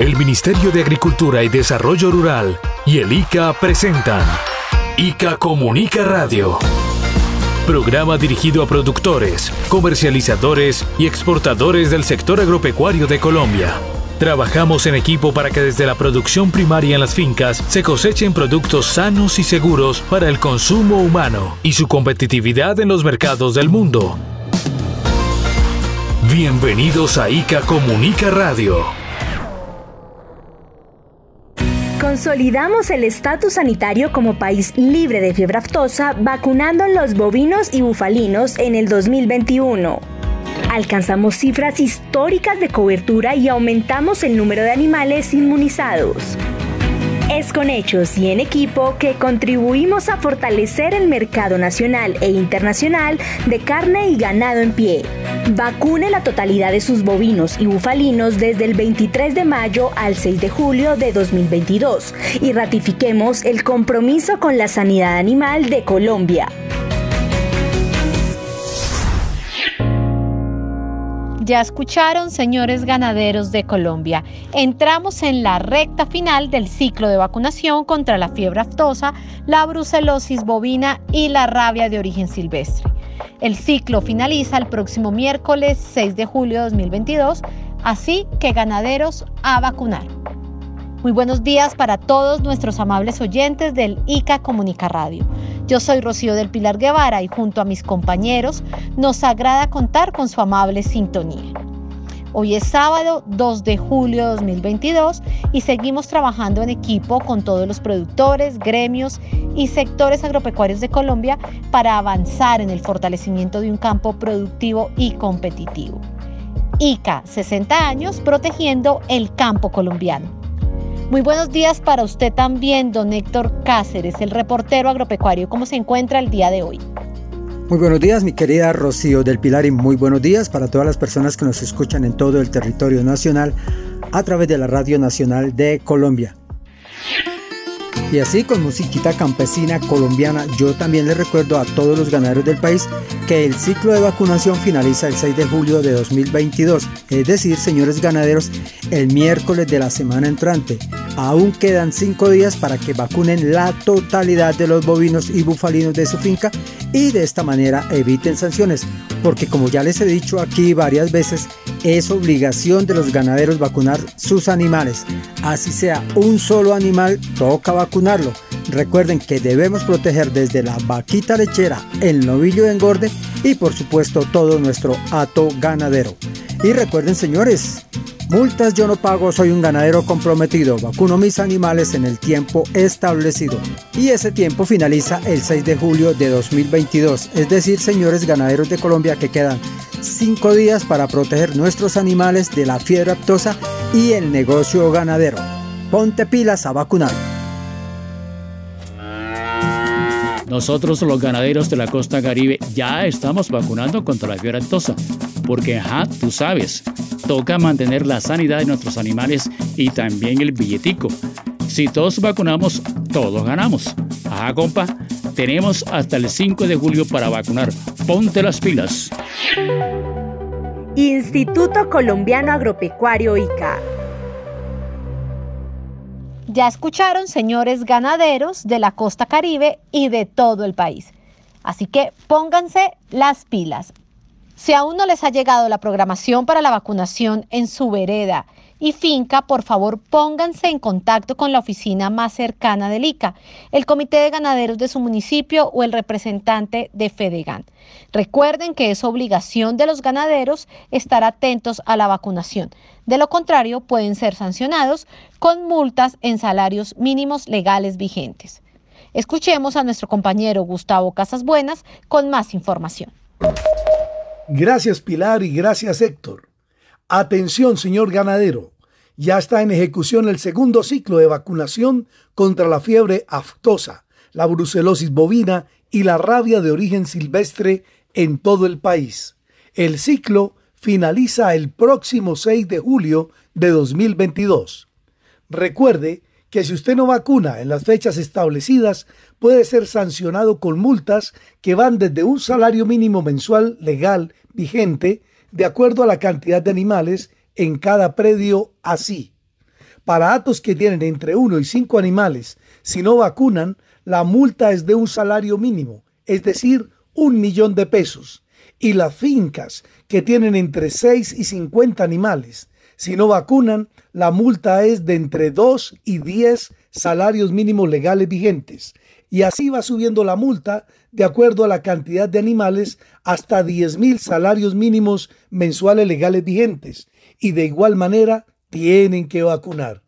El Ministerio de Agricultura y Desarrollo Rural y el ICA presentan ICA Comunica Radio. Programa dirigido a productores, comercializadores y exportadores del sector agropecuario de Colombia. Trabajamos en equipo para que desde la producción primaria en las fincas se cosechen productos sanos y seguros para el consumo humano y su competitividad en los mercados del mundo. Bienvenidos a ICA Comunica Radio. Consolidamos el estatus sanitario como país libre de fiebre aftosa vacunando los bovinos y bufalinos en el 2021. Alcanzamos cifras históricas de cobertura y aumentamos el número de animales inmunizados. Es con hechos y en equipo que contribuimos a fortalecer el mercado nacional e internacional de carne y ganado en pie. Vacune la totalidad de sus bovinos y bufalinos desde el 23 de mayo al 6 de julio de 2022 y ratifiquemos el compromiso con la sanidad animal de Colombia. Ya escucharon, señores ganaderos de Colombia. Entramos en la recta final del ciclo de vacunación contra la fiebre aftosa, la brucelosis bovina y la rabia de origen silvestre. El ciclo finaliza el próximo miércoles 6 de julio de 2022, así que ganaderos a vacunar. Muy buenos días para todos nuestros amables oyentes del ICA Comunica Radio. Yo soy Rocío del Pilar Guevara y junto a mis compañeros nos agrada contar con su amable sintonía. Hoy es sábado 2 de julio de 2022 y seguimos trabajando en equipo con todos los productores, gremios y sectores agropecuarios de Colombia para avanzar en el fortalecimiento de un campo productivo y competitivo. ICA, 60 años protegiendo el campo colombiano. Muy buenos días para usted también, don Héctor Cáceres, el reportero agropecuario. ¿Cómo se encuentra el día de hoy? Muy buenos días, mi querida Rocío del Pilar, y muy buenos días para todas las personas que nos escuchan en todo el territorio nacional a través de la Radio Nacional de Colombia. Y así con musiquita campesina colombiana, yo también les recuerdo a todos los ganaderos del país que el ciclo de vacunación finaliza el 6 de julio de 2022, es decir, señores ganaderos, el miércoles de la semana entrante. Aún quedan 5 días para que vacunen la totalidad de los bovinos y bufalinos de su finca y de esta manera eviten sanciones, porque como ya les he dicho aquí varias veces, es obligación de los ganaderos vacunar sus animales. Así sea un solo animal, toca vacunarlo. Recuerden que debemos proteger desde la vaquita lechera, el novillo de engorde y por supuesto todo nuestro hato ganadero. Y recuerden señores, multas yo no pago, soy un ganadero comprometido, vacuno mis animales en el tiempo establecido. Y ese tiempo finaliza el 6 de julio de 2022, es decir señores ganaderos de Colombia que quedan 5 días para proteger nuestros animales de la fiebre aptosa y el negocio ganadero. Ponte pilas a vacunar. Nosotros los ganaderos de la costa caribe ya estamos vacunando contra la fiebre aptosa, porque ajá, tú sabes, toca mantener la sanidad de nuestros animales y también el billetico. Si todos vacunamos, todos ganamos. Ajá, compa, tenemos hasta el 5 de julio para vacunar. Ponte las pilas. Instituto Colombiano Agropecuario ICA. Ya escucharon, señores ganaderos de la costa caribe y de todo el país. Así que pónganse las pilas. Si aún no les ha llegado la programación para la vacunación en su vereda y finca, por favor pónganse en contacto con la oficina más cercana del ICA, el comité de ganaderos de su municipio o el representante de Fedegan. Recuerden que es obligación de los ganaderos estar atentos a la vacunación. De lo contrario, pueden ser sancionados con multas en salarios mínimos legales vigentes. Escuchemos a nuestro compañero Gustavo Casas Buenas con más información. Gracias Pilar y gracias Héctor. Atención, señor ganadero. Ya está en ejecución el segundo ciclo de vacunación contra la fiebre aftosa, la brucelosis bovina y la rabia de origen silvestre en todo el país. El ciclo finaliza el próximo 6 de julio de 2022. Recuerde que si usted no vacuna en las fechas establecidas, puede ser sancionado con multas que van desde un salario mínimo mensual legal vigente de acuerdo a la cantidad de animales en cada predio así. Para atos que tienen entre uno y cinco animales, si no vacunan, la multa es de un salario mínimo, es decir, un millón de pesos. Y las fincas que tienen entre 6 y 50 animales, si no vacunan, la multa es de entre 2 y 10 salarios mínimos legales vigentes. Y así va subiendo la multa de acuerdo a la cantidad de animales hasta 10 mil salarios mínimos mensuales legales vigentes. Y de igual manera tienen que vacunar.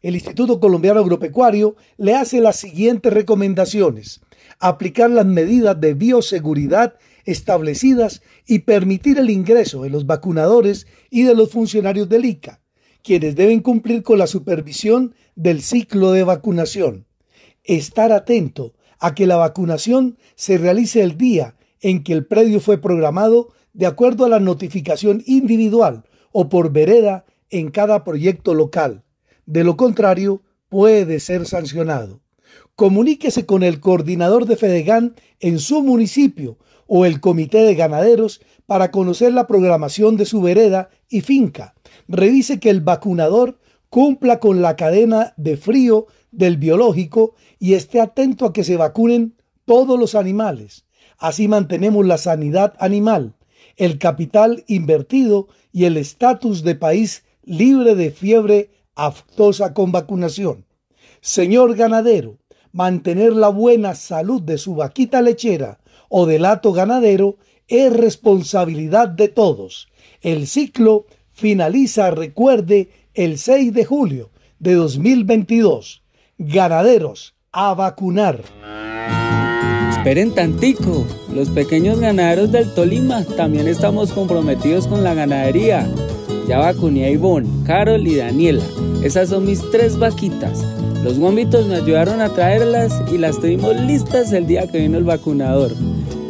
El Instituto Colombiano Agropecuario le hace las siguientes recomendaciones. Aplicar las medidas de bioseguridad establecidas y permitir el ingreso de los vacunadores y de los funcionarios del ICA, quienes deben cumplir con la supervisión del ciclo de vacunación. Estar atento a que la vacunación se realice el día en que el predio fue programado de acuerdo a la notificación individual o por vereda en cada proyecto local. De lo contrario, puede ser sancionado. Comuníquese con el coordinador de Fedegan en su municipio o el comité de ganaderos para conocer la programación de su vereda y finca. Revise que el vacunador cumpla con la cadena de frío del biológico y esté atento a que se vacunen todos los animales. Así mantenemos la sanidad animal, el capital invertido y el estatus de país libre de fiebre aftosa con vacunación. Señor ganadero, mantener la buena salud de su vaquita lechera o del hato ganadero es responsabilidad de todos. El ciclo finaliza, recuerde, el 6 de julio de 2022. Ganaderos, a vacunar. Esperen tantico, los pequeños ganaderos del Tolima también estamos comprometidos con la ganadería. Ya vacuné a Ivonne, Carol y Daniela. Esas son mis tres vaquitas. Los guambitos me ayudaron a traerlas y las tuvimos listas el día que vino el vacunador.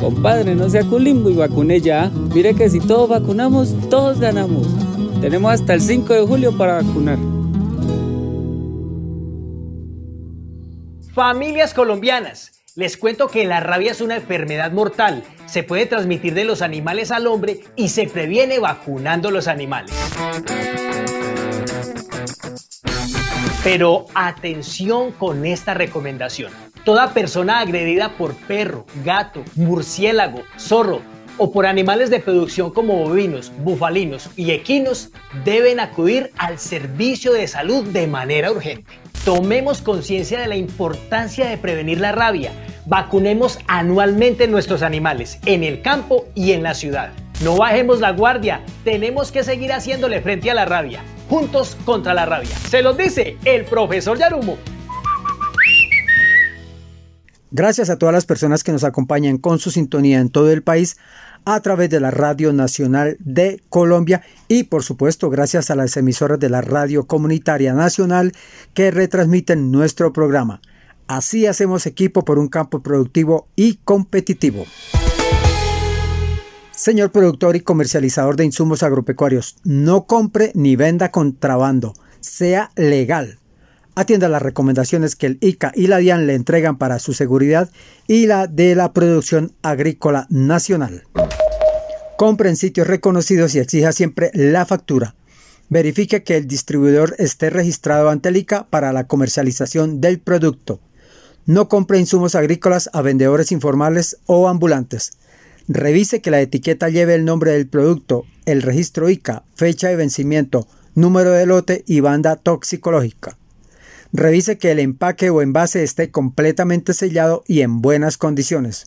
Compadre, no sea culimbo y vacune ya. Mire que si todos vacunamos, todos ganamos. Tenemos hasta el 5 de julio para vacunar. Familias colombianas, les cuento que la rabia es una enfermedad mortal. Se puede transmitir de los animales al hombre y se previene vacunando los animales. Pero atención con esta recomendación. Toda persona agredida por perro, gato, murciélago, zorro o por animales de producción como bovinos, bufalinos y equinos deben acudir al servicio de salud de manera urgente. Tomemos conciencia de la importancia de prevenir la rabia. Vacunemos anualmente nuestros animales en el campo y en la ciudad. No bajemos la guardia, tenemos que seguir haciéndole frente a la rabia. Juntos contra la rabia. Se los dice el profesor Yarumo. Gracias a todas las personas que nos acompañan con su sintonía en todo el país a través de la Radio Nacional de Colombia y por supuesto gracias a las emisoras de la Radio Comunitaria Nacional que retransmiten nuestro programa. Así hacemos equipo por un campo productivo y competitivo. Señor productor y comercializador de insumos agropecuarios, no compre ni venda contrabando, sea legal. Atienda las recomendaciones que el ICA y la DIAN le entregan para su seguridad y la de la producción agrícola nacional. Compre en sitios reconocidos y exija siempre la factura. Verifique que el distribuidor esté registrado ante el ICA para la comercialización del producto. No compre insumos agrícolas a vendedores informales o ambulantes. Revise que la etiqueta lleve el nombre del producto, el registro ICA, fecha de vencimiento, número de lote y banda toxicológica. Revise que el empaque o envase esté completamente sellado y en buenas condiciones.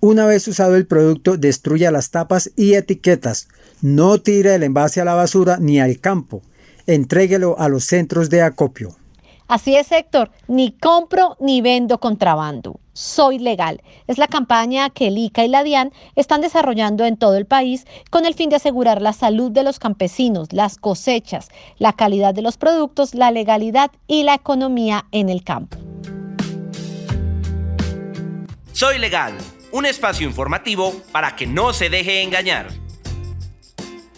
Una vez usado el producto, destruya las tapas y etiquetas. No tire el envase a la basura ni al campo. Entréguelo a los centros de acopio. Así es, Héctor, ni compro ni vendo contrabando. Soy legal. Es la campaña que el ICA y la DIAN están desarrollando en todo el país con el fin de asegurar la salud de los campesinos, las cosechas, la calidad de los productos, la legalidad y la economía en el campo. Soy legal, un espacio informativo para que no se deje engañar.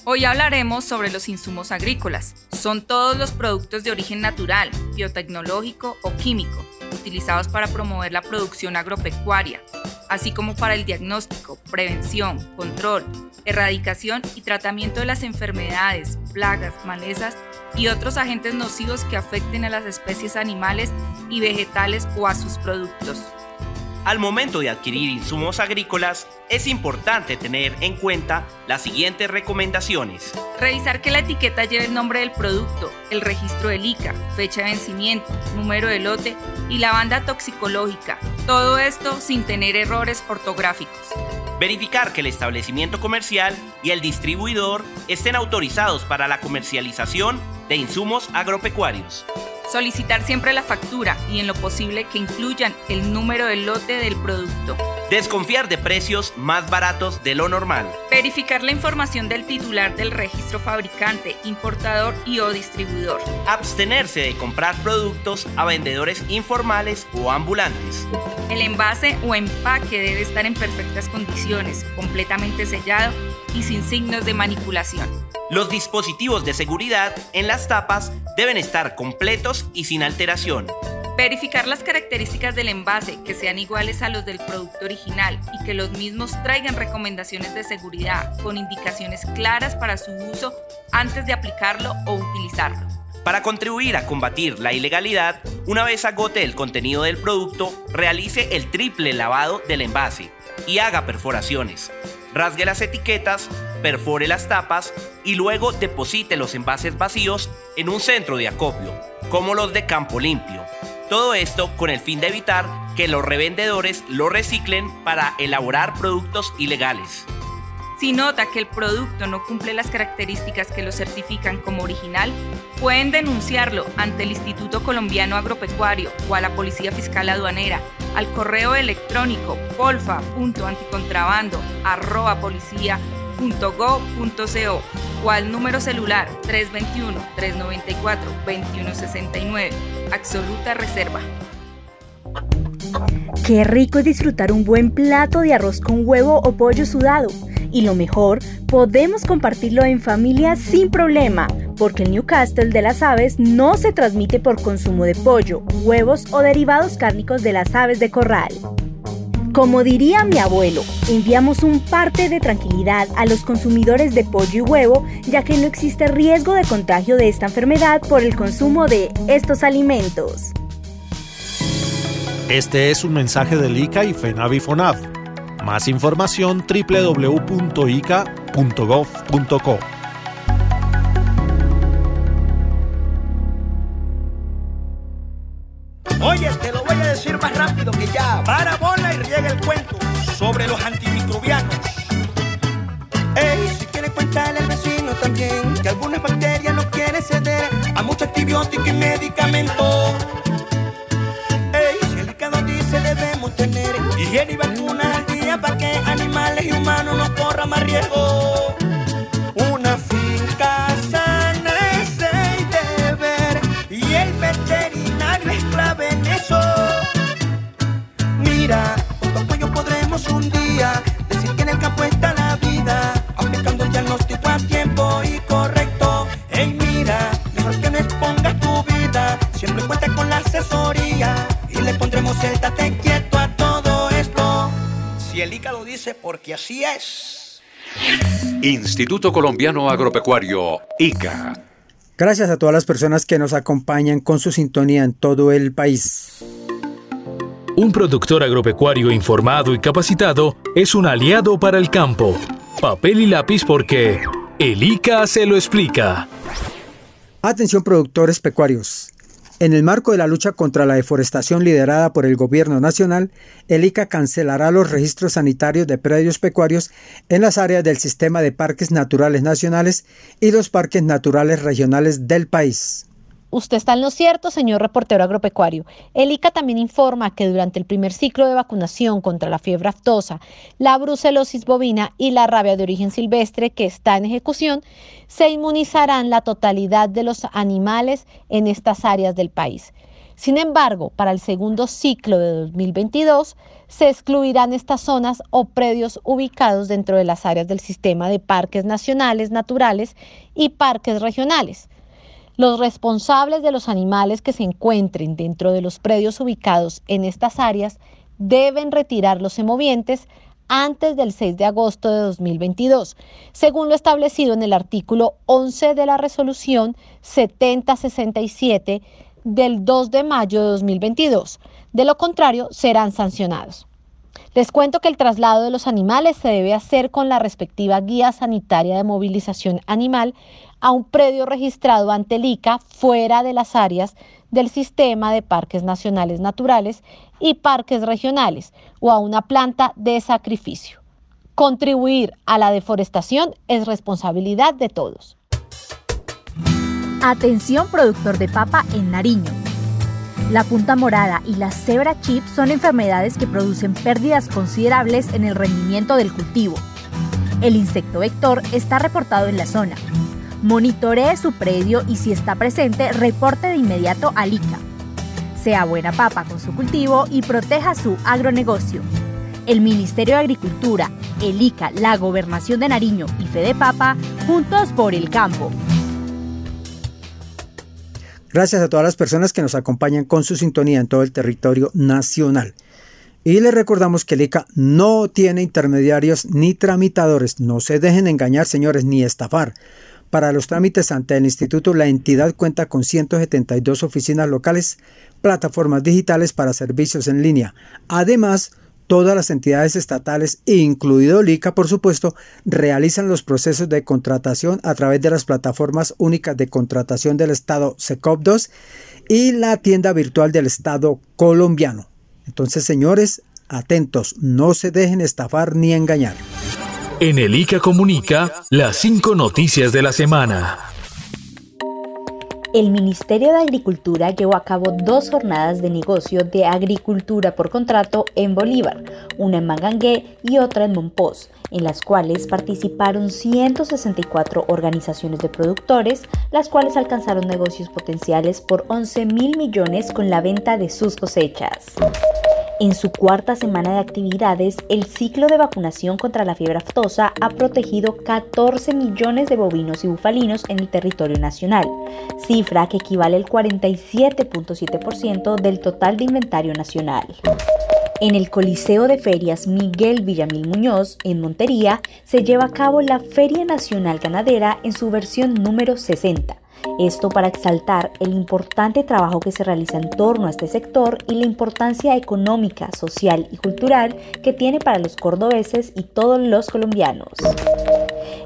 Hoy hablaremos sobre los insumos agrícolas. Son todos los productos de origen natural, biotecnológico o químico, utilizados para promover la producción agropecuaria, así como para el diagnóstico, prevención, control, erradicación y tratamiento de las enfermedades, plagas, malezas y otros agentes nocivos que afecten a las especies animales y vegetales o a sus productos. Al momento de adquirir insumos agrícolas, es importante tener en cuenta las siguientes recomendaciones. Revisar que la etiqueta lleve el nombre del producto, el registro del ICA, fecha de vencimiento, número de lote y la banda toxicológica. Todo esto sin tener errores ortográficos. Verificar que el establecimiento comercial y el distribuidor estén autorizados para la comercialización de insumos agropecuarios. Solicitar siempre la factura y en lo posible que incluyan el número del lote del producto. Desconfiar de precios más baratos de lo normal. Verificar la información del titular del registro fabricante, importador y o distribuidor. Abstenerse de comprar productos a vendedores informales o ambulantes. El envase o empaque debe estar en perfectas condiciones, completamente sellado y sin signos de manipulación. Los dispositivos de seguridad en las tapas deben estar completos y sin alteración. Verificar las características del envase, que sean iguales a los del producto original y que los mismos traigan recomendaciones de seguridad con indicaciones claras para su uso antes de aplicarlo o utilizarlo. Para contribuir a combatir la ilegalidad, una vez agote el contenido del producto, realice el triple lavado del envase y haga perforaciones. Rasgue las etiquetas, perfore las tapas y luego deposite los envases vacíos en un centro de acopio, como los de Campo Limpio. Todo esto con el fin de evitar que los revendedores lo reciclen para elaborar productos ilegales. Si nota que el producto no cumple las características que lo certifican como original, pueden denunciarlo ante el Instituto Colombiano Agropecuario o a la Policía Fiscal Aduanera al correo electrónico polfa.anticontrabando.policía.go.co o al número celular 321-394-2169. Absoluta Reserva. Qué rico es disfrutar un buen plato de arroz con huevo o pollo sudado. Y lo mejor, podemos compartirlo en familia sin problema, porque el Newcastle de las aves no se transmite por consumo de pollo, huevos o derivados cárnicos de las aves de corral. Como diría mi abuelo, enviamos un parte de tranquilidad a los consumidores de pollo y huevo, ya que no existe riesgo de contagio de esta enfermedad por el consumo de estos alimentos. Este es un mensaje del ICA y FENAVIFONAV. Más información www.ica.gov.co. antibiótico y medicamento. Ey, el ICA dice debemos tener higiene y vacunas al día para que animales y humanos no corran más riesgo. Dice, porque así es. Instituto Colombiano Agropecuario, ICA. Gracias a todas las personas que nos acompañan con su sintonía en todo el país. Un productor agropecuario informado y capacitado es un aliado para el campo. Papel y lápiz porque el ICA se lo explica. Atención productores pecuarios. En el marco de la lucha contra la deforestación liderada por el Gobierno Nacional, el ICA cancelará los registros sanitarios de predios pecuarios en las áreas del sistema de parques naturales nacionales y los parques naturales regionales del país. Usted está en lo cierto, señor reportero agropecuario. El ICA también informa que durante el primer ciclo de vacunación contra la fiebre aftosa, la brucelosis bovina y la rabia de origen silvestre que está en ejecución, se inmunizarán la totalidad de los animales en estas áreas del país. Sin embargo, para el segundo ciclo de 2022, se excluirán estas zonas o predios ubicados dentro de las áreas del sistema de parques nacionales naturales y parques regionales. Los responsables de los animales que se encuentren dentro de los predios ubicados en estas áreas deben retirar los semovientes antes del 6 de agosto de 2022, según lo establecido en el artículo 11 de la resolución 7067 del 2 de mayo de 2022. De lo contrario, serán sancionados. Les cuento que el traslado de los animales se debe hacer con la respectiva guía sanitaria de movilización animal a un predio registrado ante el ICA fuera de las áreas del sistema de parques nacionales naturales y parques regionales o a una planta de sacrificio. Contribuir a la deforestación es responsabilidad de todos. Atención productor de papa en Nariño. La punta morada y la cebra chip son enfermedades que producen pérdidas considerables en el rendimiento del cultivo. El insecto vector está reportado en la zona. Monitoree su predio y si está presente, reporte de inmediato al ICA. Sea buena papa con su cultivo y proteja su agronegocio. El Ministerio de Agricultura, el ICA, la Gobernación de Nariño y Fede Papa, juntos por el campo. Gracias a todas las personas que nos acompañan con su sintonía en todo el territorio nacional. Y les recordamos que el ICA no tiene intermediarios ni tramitadores. No se dejen engañar, señores, ni estafar. Para los trámites ante el instituto, la entidad cuenta con 172 oficinas locales, plataformas digitales para servicios en línea. Además, todas las entidades estatales, incluido el ICA, por supuesto, realizan los procesos de contratación a través de las plataformas únicas de contratación del Estado SECOP2 y la tienda virtual del Estado colombiano. Entonces, señores, atentos, no se dejen estafar ni engañar. En el ICA Comunica, las cinco noticias de la semana. El Ministerio de Agricultura llevó a cabo dos jornadas de negocio de agricultura por contrato en Bolívar, una en Mangangué y otra en Monpós, en las cuales participaron 164 organizaciones de productores, las cuales alcanzaron negocios potenciales por 11 mil millones con la venta de sus cosechas. En su cuarta semana de actividades, el ciclo de vacunación contra la fiebre aftosa ha protegido 14 millones de bovinos y bufalinos en el territorio nacional, cifra que equivale al 47.7% del total de inventario nacional. En el Coliseo de Ferias Miguel Villamil Muñoz, en Montería, se lleva a cabo la Feria Nacional Ganadera en su versión número 60 esto para exaltar el importante trabajo que se realiza en torno a este sector y la importancia económica, social y cultural que tiene para los cordobeses y todos los colombianos.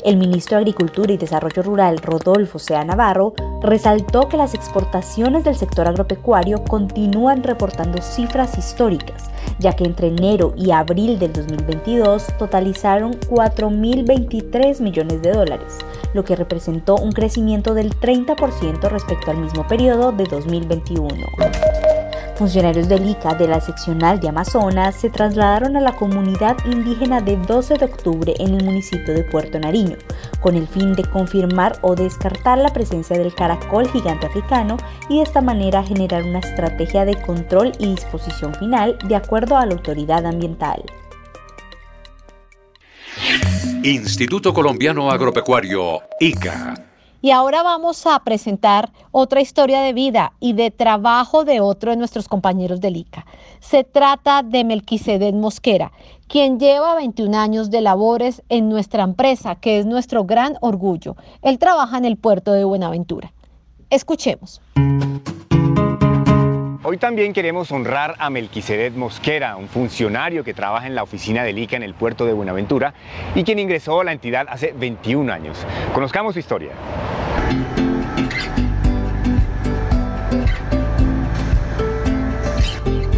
El ministro de Agricultura y Desarrollo Rural, Rodolfo Sea Navarro, resaltó que las exportaciones del sector agropecuario continúan reportando cifras históricas, ya que entre enero y abril del 2022 totalizaron 4.023 millones de dólares, lo que representó un crecimiento del 30% respecto al mismo periodo de 2021. Funcionarios del ICA de la seccional de Amazonas se trasladaron a la comunidad indígena de 12 de octubre en el municipio de Puerto Nariño, con el fin de confirmar o descartar la presencia del caracol gigante africano y de esta manera generar una estrategia de control y disposición final de acuerdo a la autoridad ambiental. Instituto Colombiano Agropecuario, ICA y ahora vamos a presentar otra historia de vida y de trabajo de otro de nuestros compañeros del ICA. Se trata de Melquisedec Mosquera, quien lleva 21 años de labores en nuestra empresa, que es nuestro gran orgullo. Él trabaja en el puerto de Buenaventura. Escuchemos. Hoy también queremos honrar a Melquisedec Mosquera, un funcionario que trabaja en la oficina del ICA en el puerto de Buenaventura y quien ingresó a la entidad hace 21 años. Conozcamos su historia.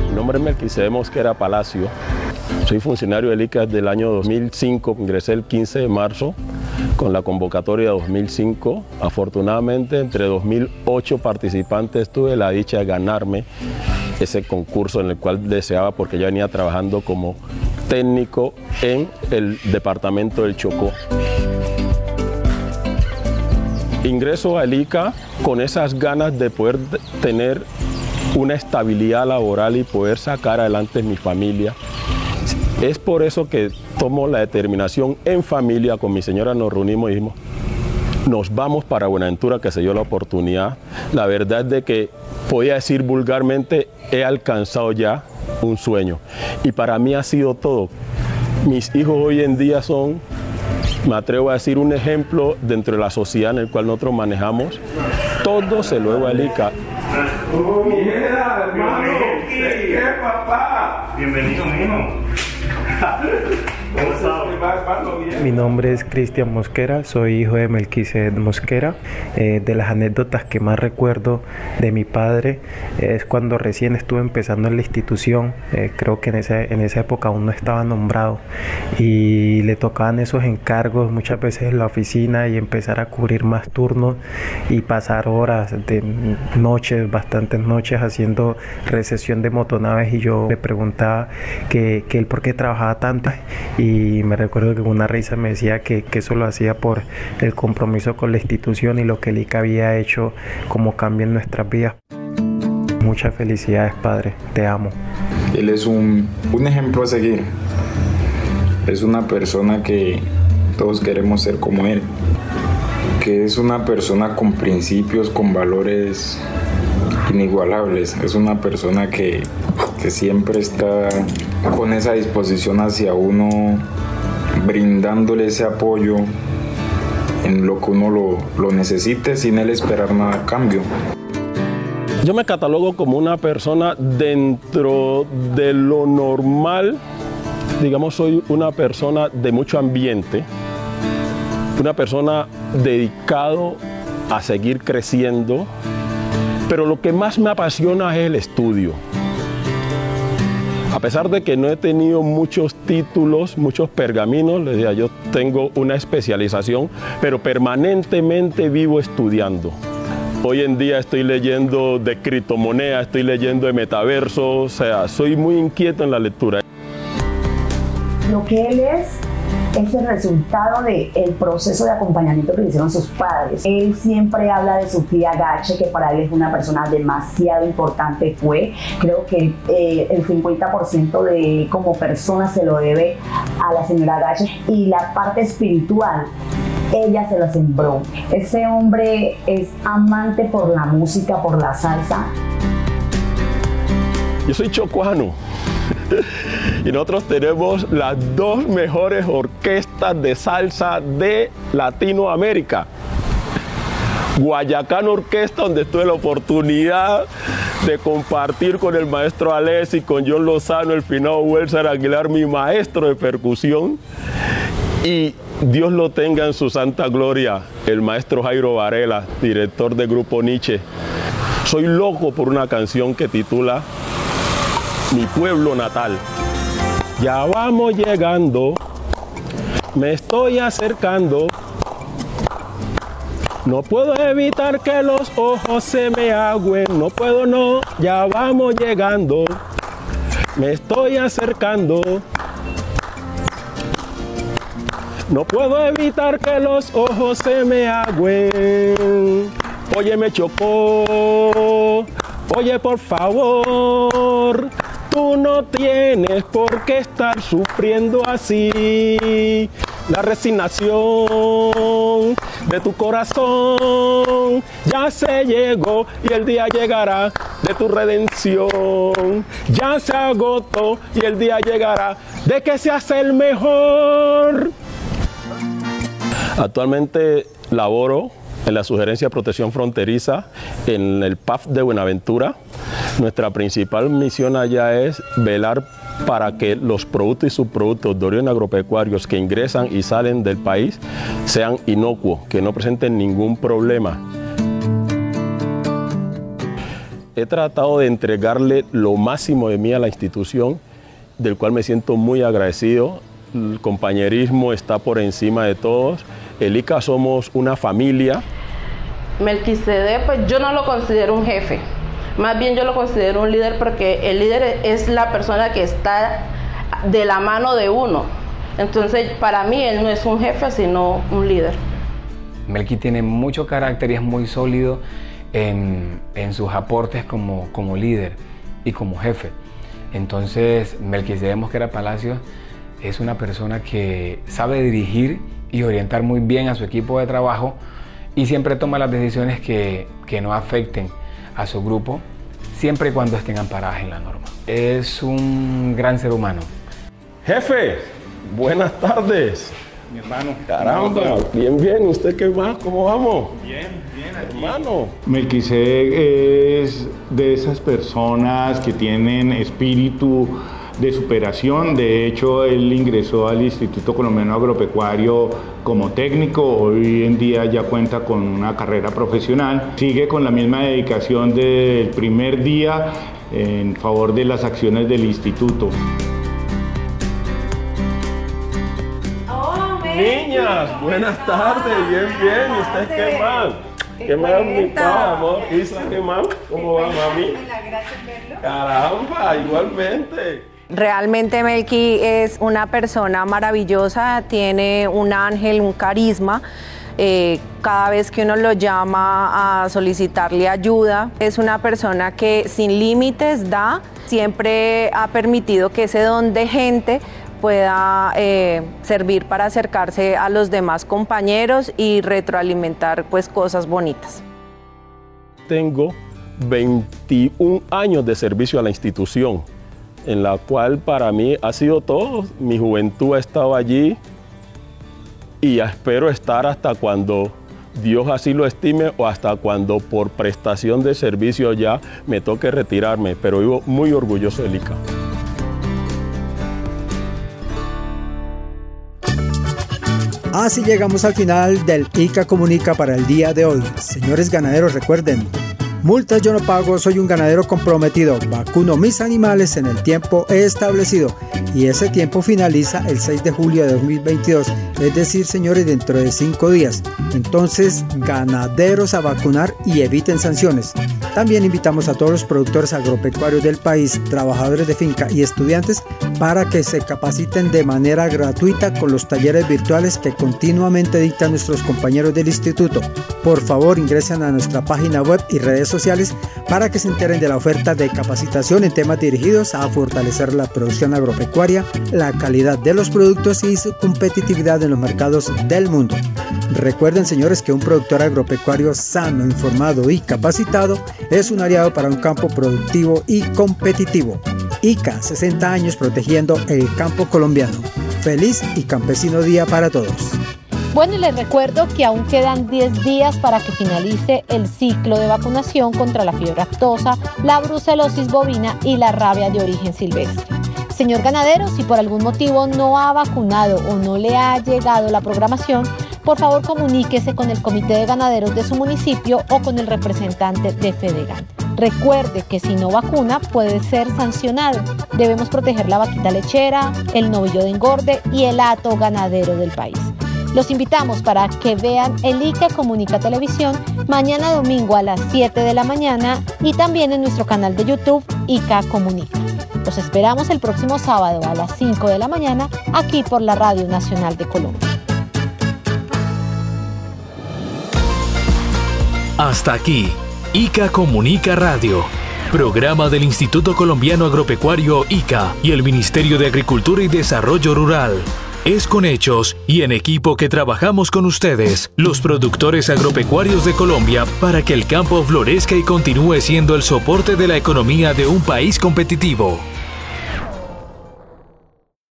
Mi nombre es Melquisedec Mosquera Palacio. Soy funcionario del ICA desde el año 2005, ingresé el 15 de marzo con la convocatoria 2005. Afortunadamente, entre 2008 participantes tuve la dicha de ganarme ese concurso en el cual deseaba porque yo venía trabajando como técnico en el departamento del Chocó. Ingreso al ICA con esas ganas de poder tener una estabilidad laboral y poder sacar adelante mi familia. Es por eso que tomo la determinación en familia, con mi señora nos reunimos y dijimos, nos vamos para Buenaventura, que se dio la oportunidad. La verdad es de que podía decir vulgarmente, he alcanzado ya un sueño. Y para mí ha sido todo. Mis hijos hoy en día son, me atrevo a decir, un ejemplo dentro de la sociedad en el cual nosotros manejamos. Todo se lo debo a Elica. Bienvenido. Yeah. Mi nombre es Cristian Mosquera, soy hijo de Melquisedec Mosquera. Eh, de las anécdotas que más recuerdo de mi padre es cuando recién estuve empezando en la institución, eh, creo que en esa, en esa época aún no estaba nombrado. Y le tocaban esos encargos muchas veces en la oficina y empezar a cubrir más turnos y pasar horas de noches, bastantes noches haciendo recesión de motonaves. Y yo le preguntaba que, que él por qué trabajaba tanto. Y me recuerdo que una risa me decía que, que, eso lo hacía por el compromiso con la institución y lo que el ICA había hecho como cambio en nuestras vidas. Muchas felicidades, Padre, te amo. Él es un, un ejemplo a seguir. Es una persona que todos queremos ser como él. Que es una persona con principios, con valores inigualables. Es una persona que, que siempre está con esa disposición hacia uno, brindándole ese apoyo en lo que uno lo, lo necesite sin él esperar nada a cambio. Yo me catalogo como una persona dentro de lo normal, digamos, soy una persona de mucho ambiente, una persona dedicado a seguir creciendo, pero lo que más me apasiona es el estudio. A pesar de que no he tenido muchos títulos, muchos pergaminos, les decía, yo tengo una especialización, pero permanentemente vivo estudiando. Hoy en día estoy leyendo de criptomonedas, estoy leyendo de metaverso, o sea, soy muy inquieto en la lectura. Lo que él es es el resultado del el proceso de acompañamiento que le hicieron sus padres. Él siempre habla de su tía Gache, que para él es una persona demasiado importante fue. Creo que eh, el 50% de él como persona se lo debe a la señora Gache y la parte espiritual ella se la sembró. Ese hombre es amante por la música, por la salsa. Yo soy chocuano y nosotros tenemos las dos mejores orquestas de salsa de Latinoamérica. Guayacán Orquesta, donde tuve la oportunidad de compartir con el maestro Alessi, con John Lozano, el finado Welser Aguilar, mi maestro de percusión. Y Dios lo tenga en su santa gloria, el maestro Jairo Varela, director del grupo Nietzsche. Soy loco por una canción que titula Mi pueblo natal. Ya vamos llegando, me estoy acercando. No puedo evitar que los ojos se me agüen, no puedo no, ya vamos llegando. Me estoy acercando. No puedo evitar que los ojos se me agüen. Oye, me chocó. Oye, por favor. Tú no tienes por qué estar sufriendo así. La resignación de tu corazón ya se llegó y el día llegará de tu redención. Ya se agotó y el día llegará de que seas el mejor. Actualmente laboro en la Sugerencia de Protección Fronteriza en el PAF de Buenaventura. Nuestra principal misión allá es velar para que los productos y subproductos de origen agropecuarios que ingresan y salen del país sean inocuos, que no presenten ningún problema. He tratado de entregarle lo máximo de mí a la institución, del cual me siento muy agradecido. El compañerismo está por encima de todos. El ICA somos una familia. Melquisede, pues yo no lo considero un jefe, más bien yo lo considero un líder porque el líder es la persona que está de la mano de uno. Entonces, para mí él no es un jefe, sino un líder. Melqui tiene mucho carácter y es muy sólido en, en sus aportes como, como líder y como jefe. Entonces, Melquisedec Mosquera Palacios es una persona que sabe dirigir y orientar muy bien a su equipo de trabajo y siempre toma las decisiones que, que no afecten a su grupo, siempre y cuando estén amparadas en la norma. Es un gran ser humano. Jefe, Buenas tardes. Mi hermano. Caramba, bien, bien. ¿Usted qué más? ¿Cómo vamos? Bien, bien, aquí. Hermano. Melquisedec es de esas personas que tienen espíritu de superación. De hecho, él ingresó al Instituto Colombiano Agropecuario como técnico. Hoy en día ya cuenta con una carrera profesional. Sigue con la misma dedicación del primer día en favor de las acciones del instituto. Niñas, buenas tardes, bien, bien. ¿Y usted qué más? ¿Qué más, mi pa, amor? Isa, ¿qué más? ¿Cómo va, mami? Caramba, igualmente. Realmente Melqui es una persona maravillosa, tiene un ángel, un carisma. Eh, cada vez que uno lo llama a solicitarle ayuda, es una persona que sin límites da, siempre ha permitido que ese don de gente pueda eh, servir para acercarse a los demás compañeros y retroalimentar pues cosas bonitas. Tengo 21 años de servicio a la institución, en la cual para mí ha sido todo. Mi juventud ha estado allí y espero estar hasta cuando Dios así lo estime o hasta cuando por prestación de servicio ya me toque retirarme, pero vivo muy orgulloso de ICA. Así llegamos al final del ICA Comunica para el día de hoy. Señores ganaderos, recuerden, multas yo no pago, soy un ganadero comprometido, vacuno mis animales en el tiempo establecido y ese tiempo finaliza el 6 de julio de 2022, es decir, señores, dentro de 5 días. Entonces, ganaderos a vacunar y eviten sanciones. También invitamos a todos los productores agropecuarios del país, trabajadores de finca y estudiantes para que se capaciten de manera gratuita con los talleres virtuales que continuamente dictan nuestros compañeros del instituto. Por favor, ingresen a nuestra página web y sociales para que se enteren de la oferta de capacitación en temas dirigidos a fortalecer la producción agropecuaria, la calidad de los productos y su competitividad en los mercados del mundo. Recuerden, señores, que un productor agropecuario sano, informado y capacitado es un aliado para un campo productivo y competitivo. ICA, 60 años protegiendo el campo colombiano. Feliz y campesino día para todos. Bueno, les recuerdo que aún quedan 10 días para que finalice el ciclo de vacunación contra la fiebre aftosa, la brucelosis bovina y la rabia de origen silvestre. Señor ganadero, si por algún motivo no ha vacunado o no le ha llegado la programación, por favor comuníquese con el comité de ganaderos de su municipio o con el representante de Fedegan. Recuerde que si no vacuna puede ser sancionado. Debemos proteger la vaquita lechera, el novillo de engorde y el hato ganadero del país. Los invitamos para que vean el ICA Comunica Televisión mañana domingo a las 7 de la mañana y también en nuestro canal de YouTube ICA Comunica. Los esperamos el próximo sábado a las 5 de la mañana aquí por la Radio Nacional de Colombia. Hasta aquí, ICA Comunica Radio, programa del Instituto Colombiano Agropecuario ICA y el Ministerio de Agricultura y Desarrollo Rural. Es con hechos y en equipo que trabajamos con ustedes, los productores agropecuarios de Colombia, para que el campo florezca y continúe siendo el soporte de la economía de un país competitivo.